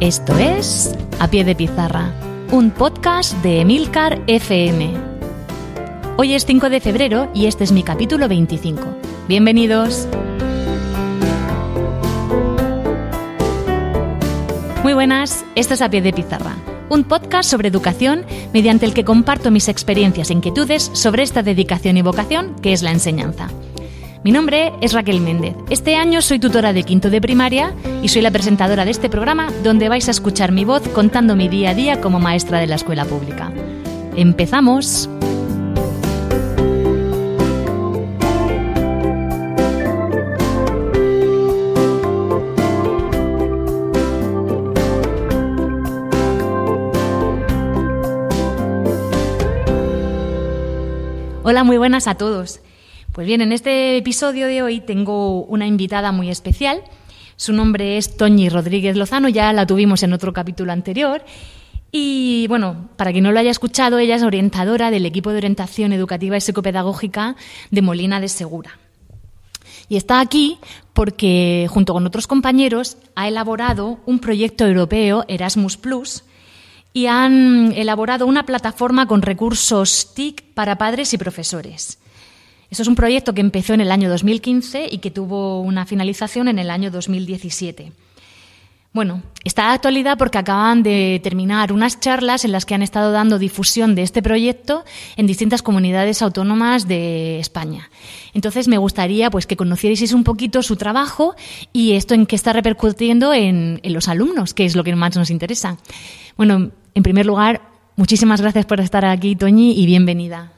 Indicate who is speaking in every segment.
Speaker 1: Esto es A Pie de Pizarra, un podcast de Emilcar FM. Hoy es 5 de febrero y este es mi capítulo 25. Bienvenidos. Muy buenas, esto es A Pie de Pizarra, un podcast sobre educación mediante el que comparto mis experiencias e inquietudes sobre esta dedicación y vocación que es la enseñanza. Mi nombre es Raquel Méndez. Este año soy tutora de quinto de primaria y soy la presentadora de este programa donde vais a escuchar mi voz contando mi día a día como maestra de la escuela pública. ¡Empezamos! Hola, muy buenas a todos. Pues bien, en este episodio de hoy tengo una invitada muy especial. Su nombre es Toñi Rodríguez Lozano, ya la tuvimos en otro capítulo anterior. Y bueno, para quien no lo haya escuchado, ella es orientadora del equipo de orientación educativa y psicopedagógica de Molina de Segura. Y está aquí porque, junto con otros compañeros, ha elaborado un proyecto europeo, Erasmus Plus, y han elaborado una plataforma con recursos TIC para padres y profesores. Eso es un proyecto que empezó en el año 2015 y que tuvo una finalización en el año 2017. Bueno, está de actualidad porque acaban de terminar unas charlas en las que han estado dando difusión de este proyecto en distintas comunidades autónomas de España. Entonces me gustaría pues que conocierais un poquito su trabajo y esto en qué está repercutiendo en, en los alumnos, que es lo que más nos interesa. Bueno, en primer lugar, muchísimas gracias por estar aquí, Toñi, y bienvenida.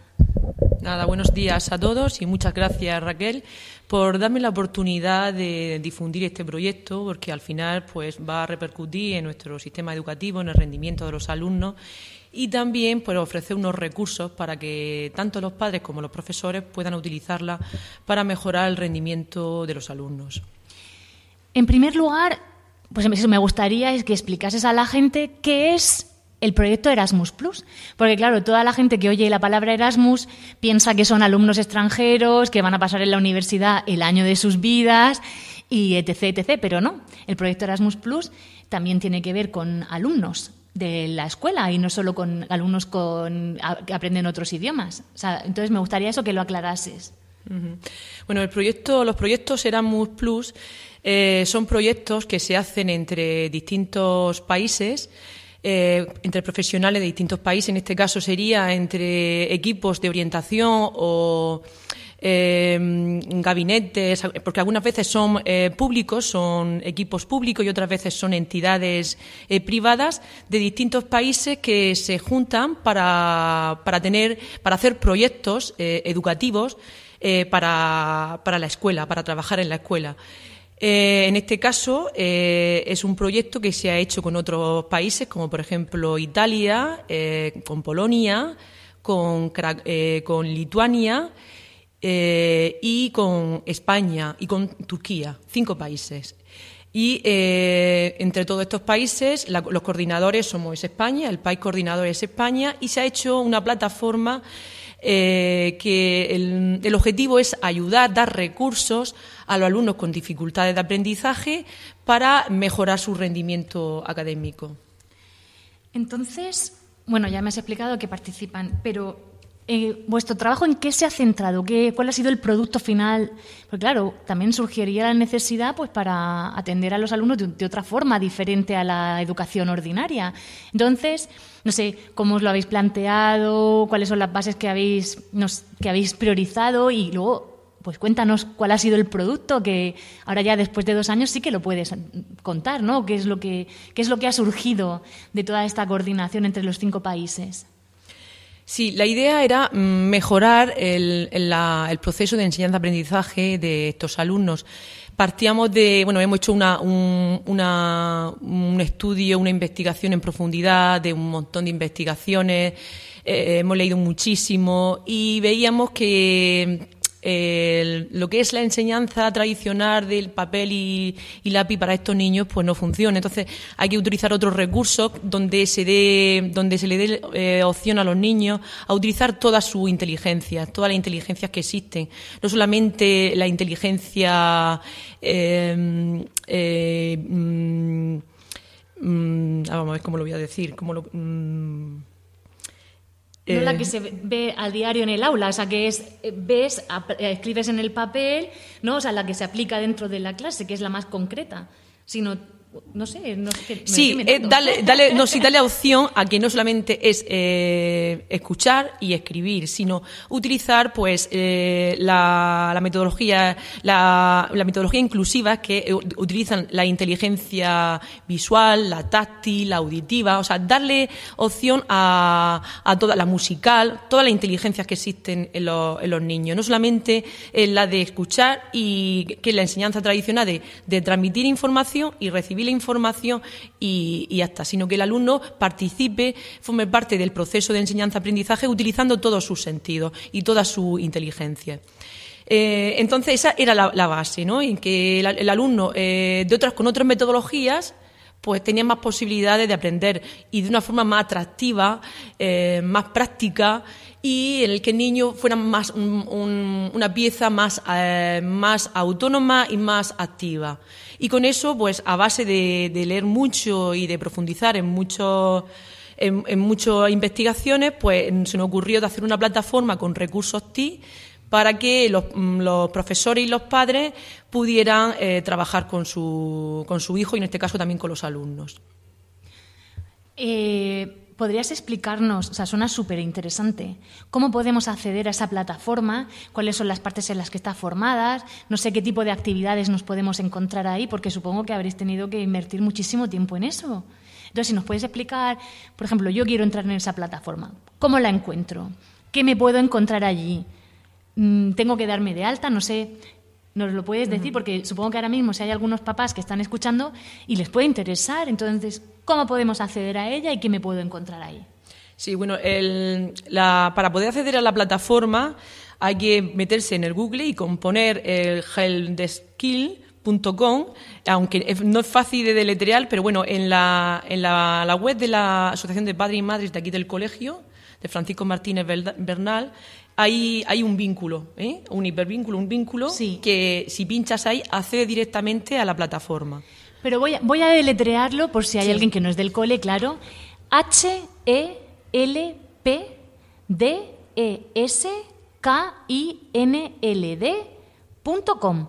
Speaker 2: Nada, buenos días a todos y muchas gracias Raquel por darme la oportunidad de difundir este proyecto porque al final pues va a repercutir en nuestro sistema educativo, en el rendimiento de los alumnos y también pues, ofrecer unos recursos para que tanto los padres como los profesores puedan utilizarla para mejorar el rendimiento de los alumnos.
Speaker 1: En primer lugar, pues me gustaría que explicases a la gente qué es el proyecto Erasmus Plus. Porque, claro, toda la gente que oye la palabra Erasmus piensa que son alumnos extranjeros, que van a pasar en la universidad el año de sus vidas, y etc, etc. Pero no, el proyecto Erasmus Plus también tiene que ver con alumnos de la escuela y no solo con alumnos con, que aprenden otros idiomas. entonces, me gustaría eso que lo aclarases.
Speaker 2: Bueno, el proyecto, los proyectos Erasmus Plus eh, son proyectos que se hacen entre distintos países eh, entre profesionales de distintos países. En este caso sería entre equipos de orientación o eh, gabinetes, porque algunas veces son eh, públicos, son equipos públicos y otras veces son entidades privadas de distintos países que se juntan para, para tener, para hacer proyectos educativos para, para la escuela, para trabajar en la escuela. Eh, en este caso eh, es un proyecto que se ha hecho con otros países, como por ejemplo Italia, eh, con Polonia, con, Lituania y con España y con Turquía, cinco países. Y entre todos estos países, los coordinadores somos España, el país coordinador es España, y se ha hecho una plataforma que el, objetivo es ayudar, dar recursos a los alumnos con dificultades de aprendizaje para mejorar su rendimiento académico.
Speaker 1: Entonces, bueno, ya me has explicado que participan, pero eh, ¿vuestro trabajo en qué se ha centrado? ¿Qué, ¿Cuál ha sido el producto final? Pues claro, también surgiría la necesidad pues, para atender a los alumnos de, otra forma, diferente a la educación ordinaria. Entonces, no sé cómo os lo habéis planteado, cuáles son las bases que habéis, que habéis priorizado y luego pues cuéntanos cuál ha sido el producto que ahora ya después de dos años sí que lo puedes contar, ¿no? ¿Qué es lo que, qué es lo que ha surgido de toda esta coordinación entre los cinco países?
Speaker 2: Sí, la idea era mejorar el, proceso de enseñanza-aprendizaje de estos alumnos. Partíamos de, bueno, hemos hecho una, un, un estudio, una investigación en profundidad de un montón de investigaciones, eh, hemos leído muchísimo y veíamos que lo que es la enseñanza tradicional del papel y, lápiz para estos niños pues no funciona. Entonces hay que utilizar otros recursos donde se dé, donde se le dé eh, opción a los niños a utilizar toda su inteligencia, todas las inteligencias que existen, no solamente la inteligencia eh, eh, mm, mm, ah, vamos a ver cómo lo voy a decir, cómo lo,
Speaker 1: mm, no la que eh, se ve al diario en el aula, o sea, que es, ves, escribes en el papel, ¿no? O sea, la que se aplica dentro de la clase, que es la más concreta, sino no sé, no sé
Speaker 2: Sí, eh, dale, dale, no, sí, dale opción a que no solamente es eh, escuchar y escribir, sino utilizar pues eh, la, la, metodología, la, la, metodología inclusiva que utilizan la inteligencia visual, la táctil, la auditiva, o sea, darle opción a, a toda la musical, todas las inteligencias que existen en, los, en los niños, no solamente en la de escuchar y que la enseñanza tradicional de, de transmitir información y recibir la información y, hasta, sino que el alumno participe, forme parte del proceso de enseñanza-aprendizaje utilizando todos sus sentidos y toda su inteligencia. Eh, entonces esa era la, base, ¿no? En que el, alumno eh, de otras con otras metodologías pues tenía más posibilidades de aprender y de una forma más atractiva, eh, más práctica y en el que el niño fuera más una pieza más, más autónoma y más activa. Y con eso, pues a base de, leer mucho y de profundizar en muchos en, muchas investigaciones, pues se nos ocurrió de hacer una plataforma con recursos TI para que los, profesores y los padres pudieran eh, trabajar con su, con su hijo y en este caso también con los alumnos.
Speaker 1: Eh, ¿Podrías explicarnos, o sea, suena súper interesante, cómo podemos acceder a esa plataforma, cuáles son las partes en las que está formada, no sé qué tipo de actividades nos podemos encontrar ahí, porque supongo que habréis tenido que invertir muchísimo tiempo en eso. Entonces, si nos puedes explicar, por ejemplo, yo quiero entrar en esa plataforma, ¿cómo la encuentro? ¿Qué me puedo encontrar allí? Mm, ¿Tengo que darme de alta? No sé, nos lo puedes decir, porque supongo que ahora mismo si hay algunos papás que están escuchando y les puede interesar, entonces, ¿cómo podemos acceder a ella y qué me puedo encontrar ahí?
Speaker 2: Sí, bueno, para poder acceder a la plataforma hay que meterse en el Google y componer el helpdeskill.com, aunque no es fácil de deletrear, pero bueno, en la, en la web de la Asociación de Padres y Madres de aquí del colegio, de Francisco Martínez Bernal, hay, hay un vínculo, ¿eh? un hipervínculo, un vínculo que si pinchas ahí accede directamente a la plataforma.
Speaker 1: Pero voy a, voy a deletrearlo por si hay alguien que no es del cole, claro. H-E-L-P-D-E-S-K-I-N-L-D.com.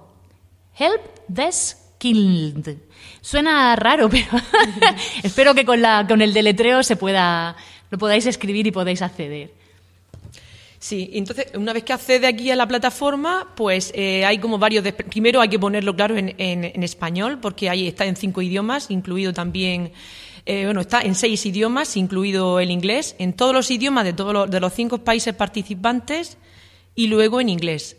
Speaker 1: Help Deskind. Suena raro, pero espero que con, la, con el deletreo se pueda, lo podáis escribir y podáis acceder.
Speaker 2: Sí, entonces una vez que accede aquí a la plataforma, pues eh, hay como varios. Primero hay que ponerlo claro en, en, español, porque ahí está en cinco idiomas, incluido también. Eh, bueno, está en seis idiomas, incluido el inglés, en todos los idiomas de todos los, de los cinco países participantes y luego en inglés.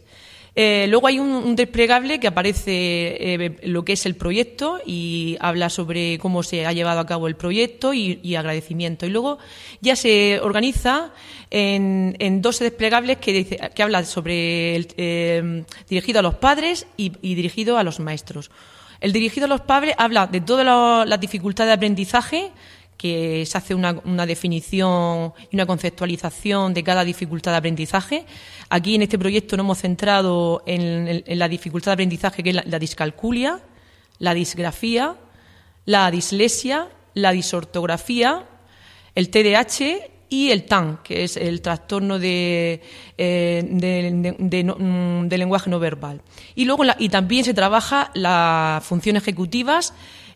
Speaker 2: Eh, luego hay un, desplegable que aparece eh, lo que es el proyecto y habla sobre cómo se ha llevado a cabo el proyecto y, agradecimiento. Y luego ya se organiza en, en desplegables que, que habla sobre el, eh, dirigido a los padres y, dirigido a los maestros. El dirigido a los padres habla de todas las dificultades de aprendizaje que se hace una, definición y una conceptualización de cada dificultad de aprendizaje. Aquí en este proyecto nos hemos centrado en, la dificultad de aprendizaje que es la, discalculia, la disgrafía, la dislexia, la disortografía, el TDAH y el TAN, que es el trastorno de, eh, mm, lenguaje no verbal. Y luego y también se trabaja las funciones ejecutivas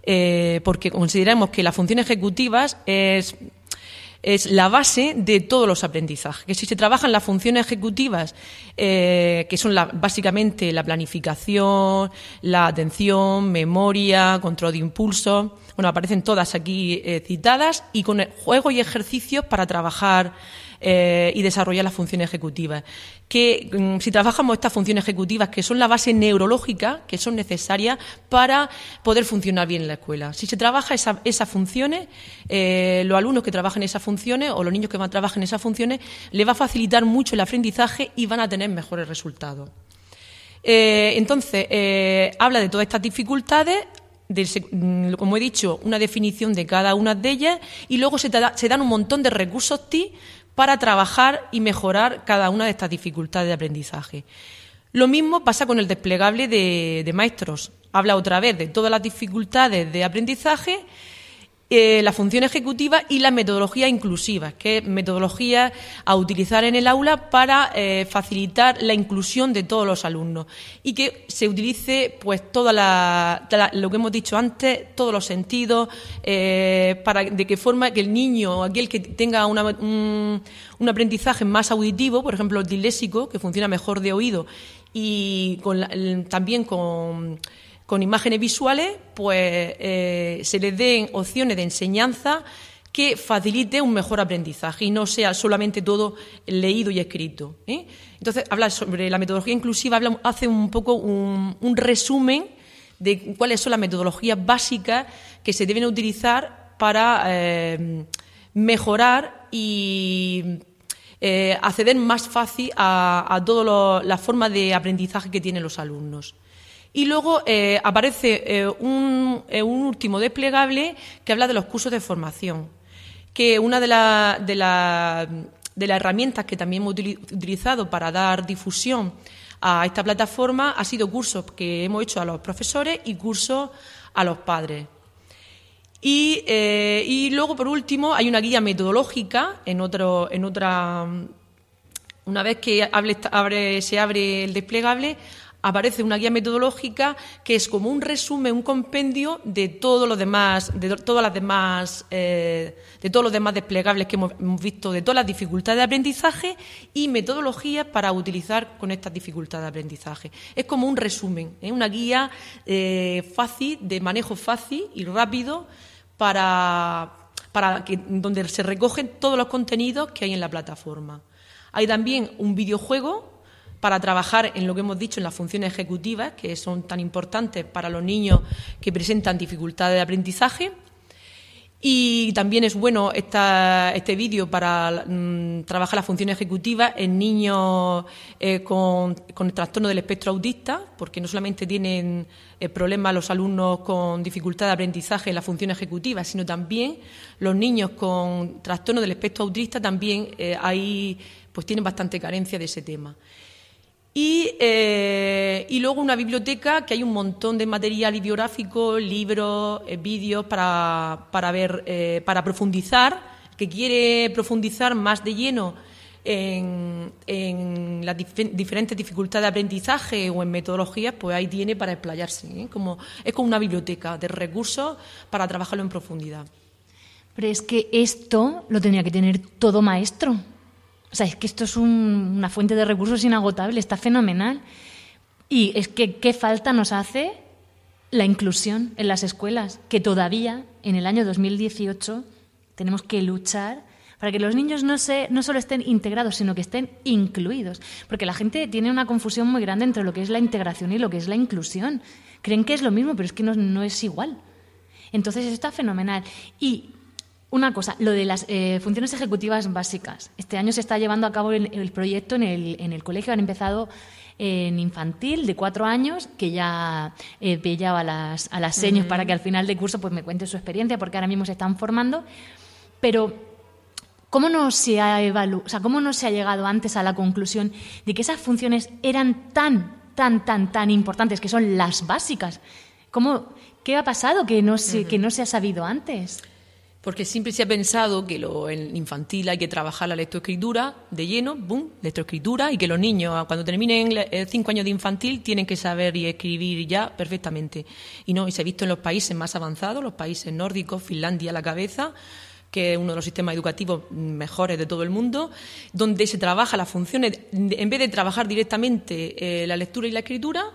Speaker 2: eh, porque consideramos que la función ejecutiva es, es la base de todos los aprendizajes. Que si se trabajan las funciones ejecutivas, eh, que son básicamente la planificación, la atención, memoria, control de impulso, bueno, aparecen todas aquí eh, citadas y con juegos y ejercicios para trabajar eh, y desarrollar las funciones ejecutivas. Que mm, si trabajamos estas funciones ejecutivas, que son la base neurológica, que son necesarias para poder funcionar bien en la escuela. Si se trabaja esas funciones, eh, los alumnos que trabajan esas funciones o los niños que van a trabajar en esas funciones, les va a facilitar mucho el aprendizaje y van a tener mejores resultados. Eh, entonces, habla de todas estas dificultades, mm, como he dicho, una definición de cada una de ellas y luego se, se dan un montón de recursos TI para trabajar y mejorar cada una de estas dificultades de aprendizaje. Lo mismo pasa con el desplegable de, maestros. Habla otra vez de todas las dificultades de aprendizaje eh, la función ejecutiva y la metodología inclusiva, que es metodología a utilizar en el aula para eh, facilitar la inclusión de todos los alumnos y que se utilice pues toda la, lo que hemos dicho antes, todos los sentidos, eh, para de qué forma que el niño o aquel que tenga un, aprendizaje más auditivo, por ejemplo, el disléxico, que funciona mejor de oído y también con con imágenes visuales, pues eh, se les den opciones de enseñanza que facilite un mejor aprendizaje y no sea solamente todo leído y escrito. ¿eh? Entonces, habla sobre la metodología inclusiva, hace un poco un, resumen de cuáles son las metodologías básicas que se deben utilizar para eh, mejorar y acceder más fácil a, a todas las formas de aprendizaje que tienen los alumnos. Y luego eh, aparece eh, eh, un, último desplegable que habla de los cursos de formación, que una de, de, las herramientas que también hemos utilizado para dar difusión a esta plataforma ha sido cursos que hemos hecho a los profesores y cursos a los padres. Y, luego, por último, hay una guía metodológica en, otro, en otra. Una vez que se abre el desplegable, aparece una guía metodológica que es como un resumen, un compendio de todos los demás, de todas las demás, eh, de todos los demás desplegables que hemos, visto, de todas las dificultades de aprendizaje y metodologías para utilizar con estas dificultades de aprendizaje. Es como un resumen, ¿eh? una guía eh, fácil, de manejo fácil y rápido para, para que, donde se recogen todos los contenidos que hay en la plataforma. Hay también un videojuego para trabajar en lo que hemos dicho en las funciones ejecutivas, que son tan importantes para los niños que presentan dificultades de aprendizaje. Y también es bueno este vídeo para mm, trabajar la función ejecutiva en niños eh, con, con, trastorno del espectro autista, porque no solamente tienen eh, problemas los alumnos con dificultad de aprendizaje en la función ejecutiva, sino también los niños con trastorno del espectro autista también eh, pues tienen bastante carencia de ese tema. Eh, y, luego una biblioteca que hay un montón de material bibliográfico, libros, eh, vídeos para, para ver, eh, para profundizar, que quiere profundizar más de lleno en, las diferentes dificultades de aprendizaje o en metodologías, pues ahí tiene para explayarse. Como, es como una biblioteca de recursos para trabajarlo en profundidad.
Speaker 1: Pero es que esto lo tenía que tener todo maestro. O sea, es que esto es una fuente de recursos inagotable, está fenomenal. Y es que qué falta nos hace la inclusión en las escuelas, que todavía en el año 2018 tenemos que luchar para que los niños no, se, no solo estén integrados, sino que estén incluidos. Porque la gente tiene una confusión muy grande entre lo que es la integración y lo que es la inclusión. Creen que es lo mismo, pero es que no, no es igual. Entonces, está fenomenal. Y una cosa, lo de las eh, funciones ejecutivas básicas. Este año se está llevando a cabo el, proyecto en el, en el, colegio. Han empezado en infantil de cuatro años, que ya eh, pillaba las, a las señas para que al final del curso pues, me cuente su experiencia, porque ahora mismo se están formando. Pero, ¿cómo no, se ha o sea, ¿cómo no se ha llegado antes a la conclusión de que esas funciones eran tan, tan, tan, tan importantes, que son las básicas? ¿Cómo, ¿Qué ha pasado que no se, que no se ha sabido antes?
Speaker 2: Porque siempre se ha pensado que lo, en infantil hay que trabajar la lectoescritura de lleno, boom, lectoescritura, y que los niños cuando terminen cinco años de infantil tienen que saber y escribir ya perfectamente. Y no, y se ha visto en los países más avanzados, los países nórdicos, Finlandia a la cabeza, que es uno de los sistemas educativos mejores de todo el mundo, donde se trabaja las funciones, en vez de trabajar directamente eh, la lectura y la escritura,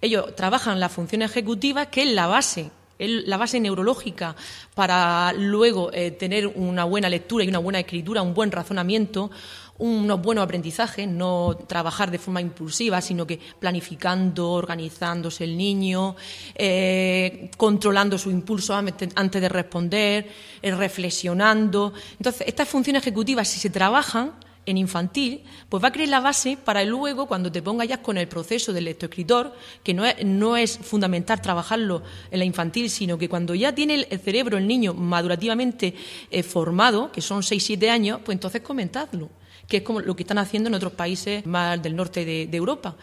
Speaker 2: ellos trabajan las funciones ejecutivas, que es la base la base neurológica para luego eh, tener una buena lectura y una buena escritura, un buen razonamiento, unos buenos aprendizajes, no trabajar de forma impulsiva, sino que planificando, organizándose el niño, eh, controlando su impulso antes de responder, eh, reflexionando. Entonces, estas funciones ejecutivas, si se trabajan, en infantil, pues va a crear la base para luego, cuando te pongas ya con el proceso del lectoescritor, que no es, no es fundamental trabajarlo en la infantil, sino que cuando ya tiene el cerebro, el niño, madurativamente eh, formado, que son 6-7 años, pues entonces comentadlo, que es como lo que están haciendo en otros países más del norte de, Europa.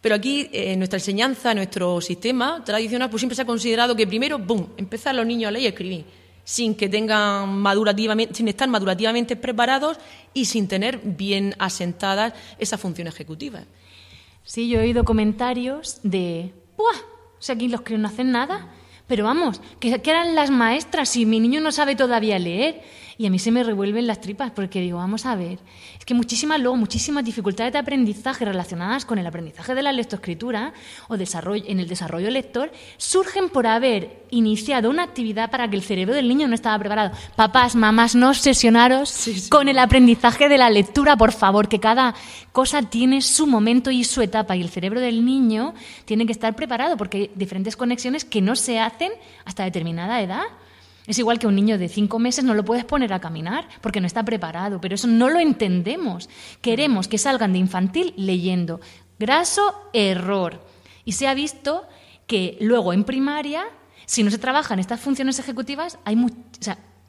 Speaker 2: Pero aquí, eh, nuestra enseñanza, nuestro sistema tradicional, pues siempre se ha considerado que primero, ¡boom!, empezar los niños a leer y escribir sin que tengan madurativamente, sin estar madurativamente preparados y sin tener bien asentadas esas funciones ejecutivas.
Speaker 1: Sí, yo he oído comentarios de, ¡buah! O sea, aquí los críos no hacen nada. Pero vamos, que, que eran las maestras y mi niño no sabe todavía leer. Y a mí se me revuelven las tripas porque digo, vamos a ver, es que muchísimas, luego, muchísimas dificultades de aprendizaje relacionadas con el aprendizaje de la lectoescritura o desarrollo, en el desarrollo lector surgen por haber iniciado una actividad para que el cerebro del niño no estaba preparado. Papás, mamás, no obsesionaros con el aprendizaje de la lectura, por favor, que cada cosa tiene su momento y su etapa y el cerebro del niño tiene que estar preparado porque hay diferentes conexiones que no se hacen hasta determinada edad. Es igual que un niño de cinco meses no lo puedes poner a caminar porque no está preparado, pero eso no lo entendemos. Queremos que salgan de infantil leyendo. Graso error. Y se ha visto que luego en primaria, si no se trabajan estas funciones ejecutivas, hay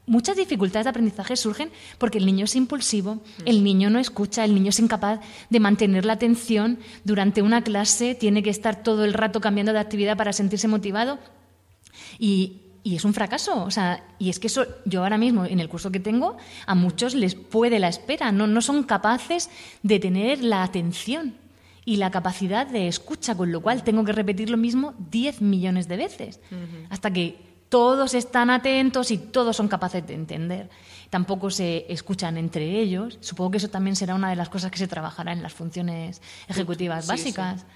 Speaker 1: muchas dificultades de aprendizaje surgen porque el niño es impulsivo, el niño no escucha, el niño es incapaz de mantener la atención durante una clase, tiene que estar todo el rato cambiando de actividad para sentirse motivado. Y, y es un fracaso. O sea, y es que eso, yo ahora mismo, en el curso que tengo, a muchos les puede la espera. No, no son capaces de tener la atención y la capacidad de escucha, con lo cual tengo que repetir lo mismo 10 millones de veces, hasta que todos están atentos y todos son capaces de entender. Tampoco se escuchan entre ellos. Supongo que eso también será una de las cosas que se trabajará en las funciones ejecutivas básicas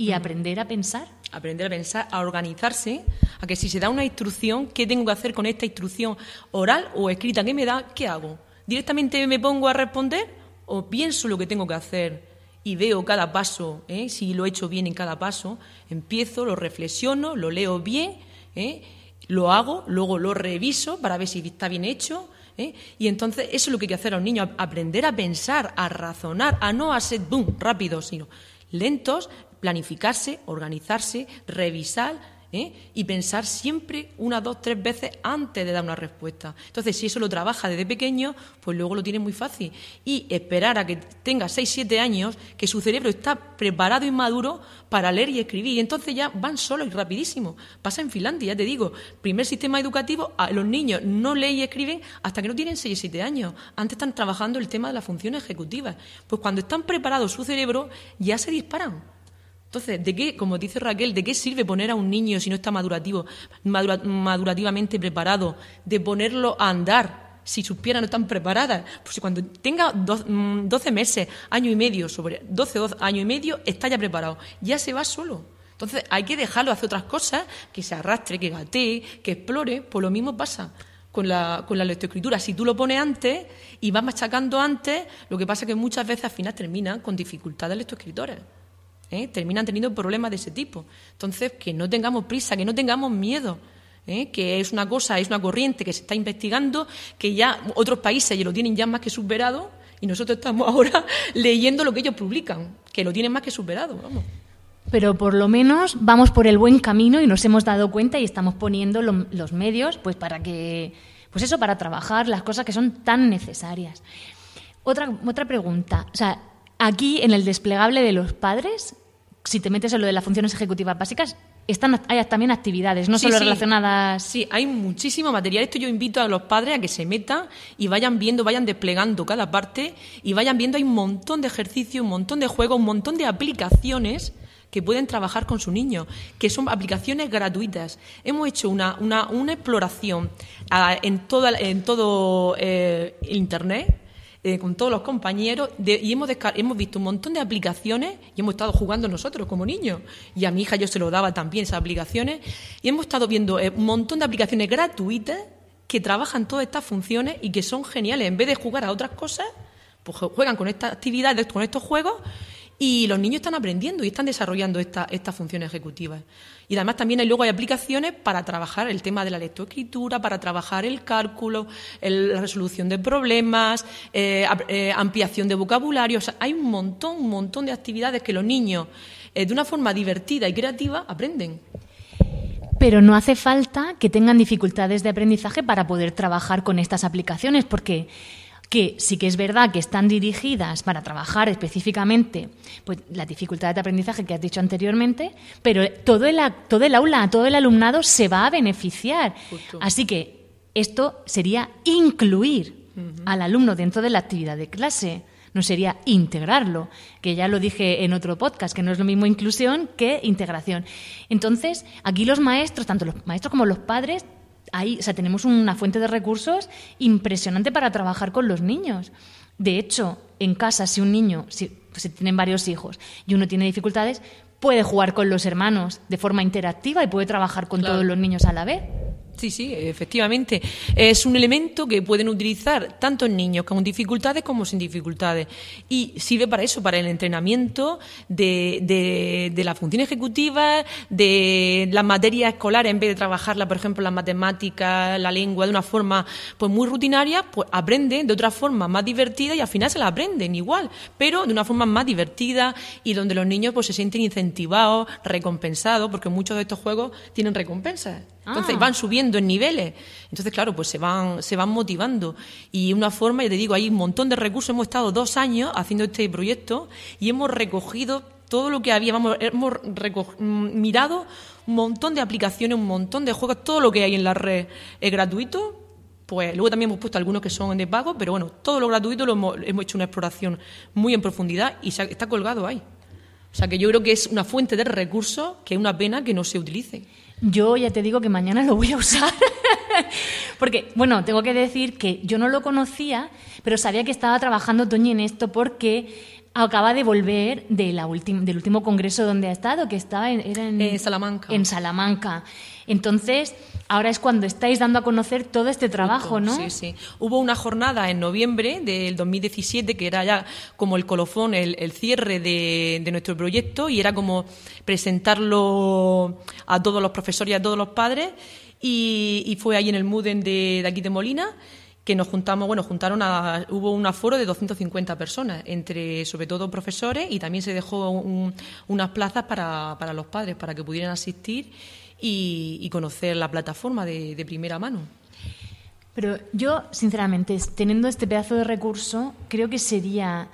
Speaker 1: y aprender a pensar.
Speaker 2: Aprender a pensar, a organizarse, a que si se da una instrucción, ¿qué tengo que hacer con esta instrucción oral o escrita que me da? ¿Qué hago? ¿Directamente me pongo a responder o pienso lo que tengo que hacer y veo cada paso, ¿eh? si lo he hecho bien en cada paso? Empiezo, lo reflexiono, lo leo bien, ¿eh? lo hago, luego lo reviso para ver si está bien hecho. ¿eh? Y entonces eso es lo que hay que hacer a un niño, aprender a pensar, a razonar, a no hacer boom rápido, sino lentos, planificarse, organizarse, revisar ¿eh? y pensar siempre una, dos, tres veces antes de dar una respuesta. Entonces, si eso lo trabaja desde pequeño, pues luego lo tiene muy fácil. Y esperar a que tenga seis, siete años, que su cerebro está preparado y maduro para leer y escribir. Y entonces ya van solos y rapidísimo. Pasa en Finlandia, ya te digo, primer sistema educativo, los niños no leen y escriben hasta que no tienen seis, siete años. Antes están trabajando el tema de las funciones ejecutivas. Pues cuando están preparados su cerebro, ya se disparan. Entonces, ¿de qué, como dice Raquel, de qué sirve poner a un niño si no está madurativo, madurativamente preparado, de ponerlo a andar si sus piernas no están preparadas? Pues cuando tenga 12 mm, meses, año y medio, sobre 12, 12 años y medio, está ya preparado, ya se va solo. Entonces, hay que dejarlo hacer otras cosas, que se arrastre, que gatee, que explore, pues lo mismo pasa con la, con la lectoescritura. Si tú lo pones antes y vas machacando antes, lo que pasa es que muchas veces al final terminan con dificultades lectoescritores. ¿Eh? terminan teniendo problemas de ese tipo. Entonces, que no tengamos prisa, que no tengamos miedo. ¿eh? que es una cosa, es una corriente que se está investigando, que ya otros países ya lo tienen ya más que superado y nosotros estamos ahora leyendo lo que ellos publican, que lo tienen más que superado.
Speaker 1: Pero por lo menos vamos por el buen camino y nos hemos dado cuenta y estamos poniendo los medios pues para que pues eso para trabajar las cosas que son tan necesarias. Otra otra pregunta, o sea, aquí en el desplegable de los padres si te metes en lo de las funciones ejecutivas básicas, están, hay también actividades, no solo relacionadas.
Speaker 2: Sí, hay muchísimo material. Esto yo invito a los padres a que se metan y vayan viendo, vayan desplegando cada parte y vayan viendo. Hay un montón de ejercicios, un montón de juegos, un montón de aplicaciones que pueden trabajar con su niño, que son aplicaciones gratuitas. Hemos hecho una, una, una exploración en, toda, en todo eh, Internet eh, con todos los compañeros y hemos, hemos visto un montón de aplicaciones y hemos estado jugando nosotros como niños. Y a mi hija yo se lo daba también esas aplicaciones. Y hemos estado viendo eh, un montón de aplicaciones gratuitas que trabajan todas estas funciones y que son geniales. En vez de jugar a otras cosas, pues juegan con estas actividades, con estos juegos y los niños están aprendiendo y están desarrollando estas funciones ejecutivas. Y además también hay, luego hay aplicaciones para trabajar el tema de la lectoescritura, para trabajar el cálculo, la resolución de problemas, eh, eh, ampliación de vocabulario. hay un montón, un montón de actividades que los niños, eh, de una forma divertida y creativa, aprenden.
Speaker 1: Pero no hace falta que tengan dificultades de aprendizaje para poder trabajar con estas aplicaciones, porque que sí que es verdad que están dirigidas para trabajar específicamente pues, la dificultad de aprendizaje que has dicho anteriormente, pero todo el, todo el aula, todo el alumnado se va a beneficiar. Así que Esto sería incluir al alumno dentro de la actividad de clase no sería integrarlo, que ya lo dije en otro podcast, que no es lo mismo inclusión que integración. Entonces, aquí los maestros, tanto los maestros como los padres, ahí, o sea, tenemos una fuente de recursos impresionante para trabajar con los niños. De hecho, en casa, si un niño, si, si tienen varios hijos y uno tiene dificultades, puede jugar con los hermanos de forma interactiva y puede trabajar con todos los niños a la vez.
Speaker 2: Sí, sí, efectivamente. Es un elemento que pueden utilizar tanto niños con dificultades como sin dificultades. Y sirve para eso, para el entrenamiento de, de, de la función ejecutiva, de las materias escolares, en vez de trabajarla, por ejemplo, las matemáticas, la lengua, de una forma pues muy rutinaria, pues aprenden de otra forma más divertida y al final se la aprenden igual, pero de una forma más divertida y donde los niños pues se sienten incentivados, recompensados, porque muchos de estos juegos tienen recompensas. Entonces ah. van subiendo en niveles. Entonces, claro, pues se van, se van motivando. Y una forma, ya te digo, hay un montón de recursos. Hemos estado dos años haciendo este proyecto y hemos recogido todo lo que había. Vamos, hemos mm, mirado un montón de aplicaciones, un montón de juegos, todo lo que hay en la red es gratuito. Pues luego también hemos puesto algunos que son de pago, pero bueno, todo lo gratuito lo hemos, hemos hecho una exploración muy en profundidad y está colgado ahí. O sea que yo creo que es una fuente de recursos que es una pena que no se utilice.
Speaker 1: Yo ya te digo que mañana lo voy a usar. porque, bueno, tengo que decir que yo no lo conocía, pero sabía que estaba trabajando Toñi en esto porque acaba de volver de la del último congreso donde ha estado, que estaba en, era
Speaker 2: en, Salamanca.
Speaker 1: En Salamanca. Entonces, ahora es cuando estáis dando a conocer todo este trabajo, ¿no?
Speaker 2: Sí, sí. Hubo una jornada en noviembre del 2017 que era ya como el colofón, el, cierre de, nuestro proyecto y era como presentarlo a todos los profesores y a todos los padres y, fue ahí en el MUDEN de, aquí de Molina que nos juntamos, bueno, juntaron a, hubo un aforo de 250 personas, entre sobre todo profesores y también se dejó unas plazas para, para los padres, para que pudieran asistir y, conocer la plataforma de, primera mano.
Speaker 1: Pero yo, sinceramente, teniendo este pedazo de recurso, creo que sería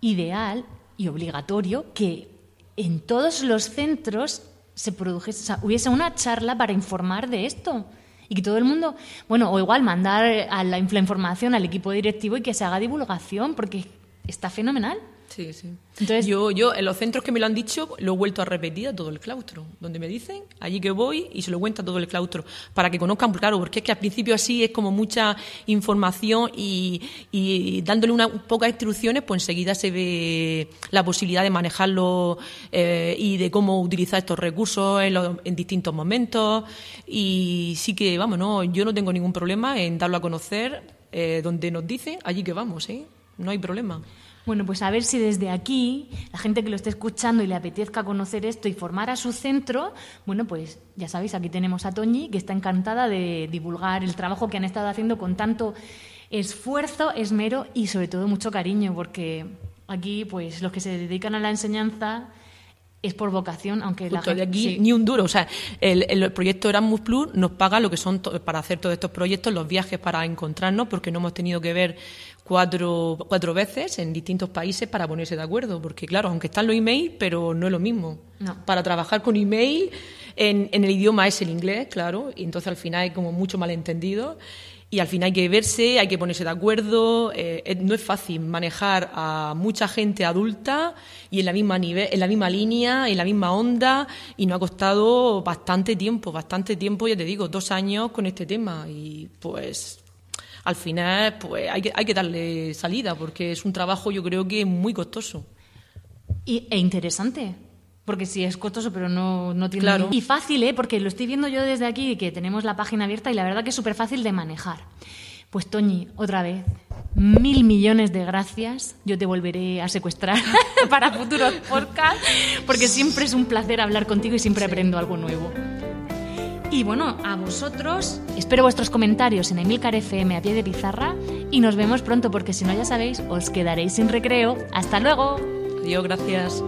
Speaker 1: ideal y obligatorio que en todos los centros se produjese, hubiese una charla para informar de esto. Y que todo el mundo, bueno, o igual mandar a la, la información al equipo directivo y que se haga divulgación, porque está fenomenal.
Speaker 2: Sí, sí. Entonces, yo, yo, en los centros que me lo han dicho, lo he vuelto a repetir a todo el claustro. Donde me dicen, allí que voy, y se lo cuento a todo el claustro. Para que conozcan, claro, porque es que al principio así es como mucha información y, dándole unas pocas instrucciones, pues enseguida se ve la posibilidad de manejarlo eh, y de cómo utilizar estos recursos en, distintos momentos. Y sí que, vamos, no, yo no tengo ningún problema en darlo a conocer eh, donde nos dicen, allí que vamos, ¿eh? No hay problema.
Speaker 1: Bueno, pues a ver si desde aquí, la gente que lo esté escuchando y le apetezca conocer esto y formar a su centro, bueno, pues ya sabéis, aquí tenemos a Toñi, que está encantada de divulgar el trabajo que han estado haciendo con tanto esfuerzo, esmero y sobre todo mucho cariño, porque aquí, pues los que se dedican a la enseñanza es por vocación, aunque
Speaker 2: la gente, de aquí ni un duro. O sea, el, proyecto Erasmus Plus nos paga lo que son para hacer todos estos proyectos, los viajes para encontrarnos, porque no hemos tenido que ver cuatro, cuatro veces en distintos países para ponerse de acuerdo. Porque, claro, aunque están los emails, pero no es lo mismo. Para trabajar con email, en, en el idioma es el inglés, claro, y entonces al final hay como mucho malentendido y al final hay que verse, hay que ponerse de acuerdo. Eh, no es fácil manejar a mucha gente adulta y en la misma nivel, en la misma línea, en la misma onda, y nos ha costado bastante tiempo, bastante tiempo, ya te digo, dos años con este tema. Y pues al final pues hay que, hay que darle salida, porque es un trabajo yo creo que muy costoso.
Speaker 1: Y, e interesante. Porque sí, es costoso, pero no, no tiene... Claro. Y fácil, ¿eh? Porque lo estoy viendo yo desde aquí, que tenemos la página abierta y la verdad que es súper fácil de manejar. Pues Toñi, otra vez, mil millones de gracias. Yo te volveré a secuestrar para futuros podcasts, porque siempre es un placer hablar contigo y siempre aprendo algo nuevo. Y bueno, a vosotros, espero vuestros comentarios en Emilcar FM a pie de pizarra y nos vemos pronto porque si no ya sabéis, os quedaréis sin recreo. ¡Hasta luego!
Speaker 2: Adiós, gracias.